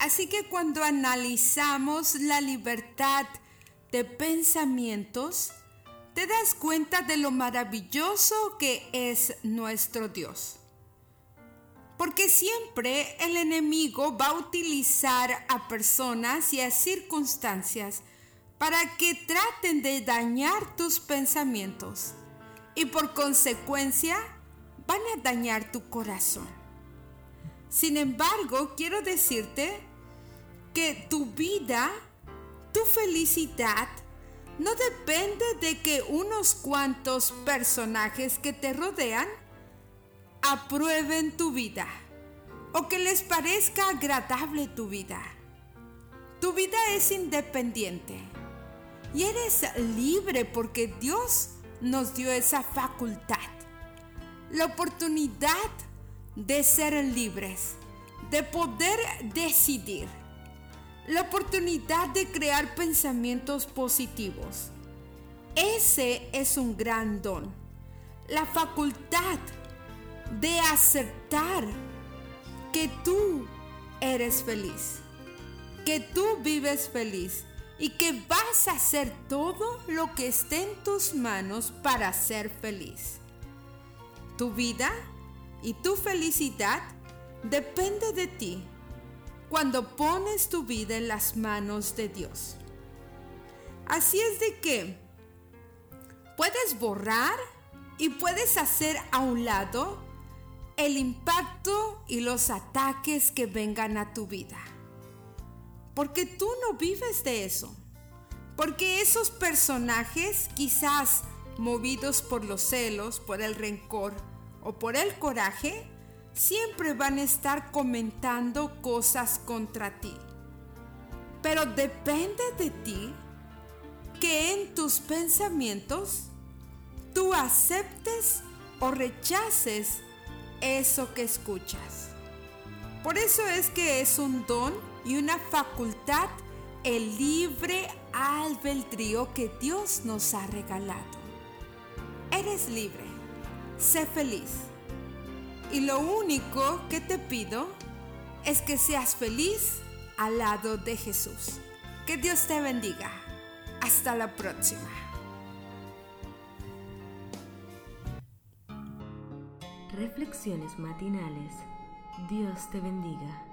Así que cuando analizamos la libertad de pensamientos, te das cuenta de lo maravilloso que es nuestro Dios. Porque siempre el enemigo va a utilizar a personas y a circunstancias para que traten de dañar tus pensamientos y por consecuencia van a dañar tu corazón. Sin embargo, quiero decirte que tu vida, tu felicidad, no depende de que unos cuantos personajes que te rodean aprueben tu vida o que les parezca agradable tu vida. Tu vida es independiente y eres libre porque Dios nos dio esa facultad, la oportunidad de ser libres, de poder decidir, la oportunidad de crear pensamientos positivos. Ese es un gran don, la facultad de aceptar que tú eres feliz, que tú vives feliz y que vas a hacer todo lo que esté en tus manos para ser feliz. Tu vida y tu felicidad depende de ti cuando pones tu vida en las manos de Dios. Así es de que puedes borrar y puedes hacer a un lado el impacto y los ataques que vengan a tu vida. Porque tú no vives de eso. Porque esos personajes, quizás movidos por los celos, por el rencor o por el coraje, siempre van a estar comentando cosas contra ti. Pero depende de ti que en tus pensamientos tú aceptes o rechaces eso que escuchas. Por eso es que es un don y una facultad el libre albedrío que Dios nos ha regalado. Eres libre, sé feliz. Y lo único que te pido es que seas feliz al lado de Jesús. Que Dios te bendiga. Hasta la próxima. Reflexiones matinales. Dios te bendiga.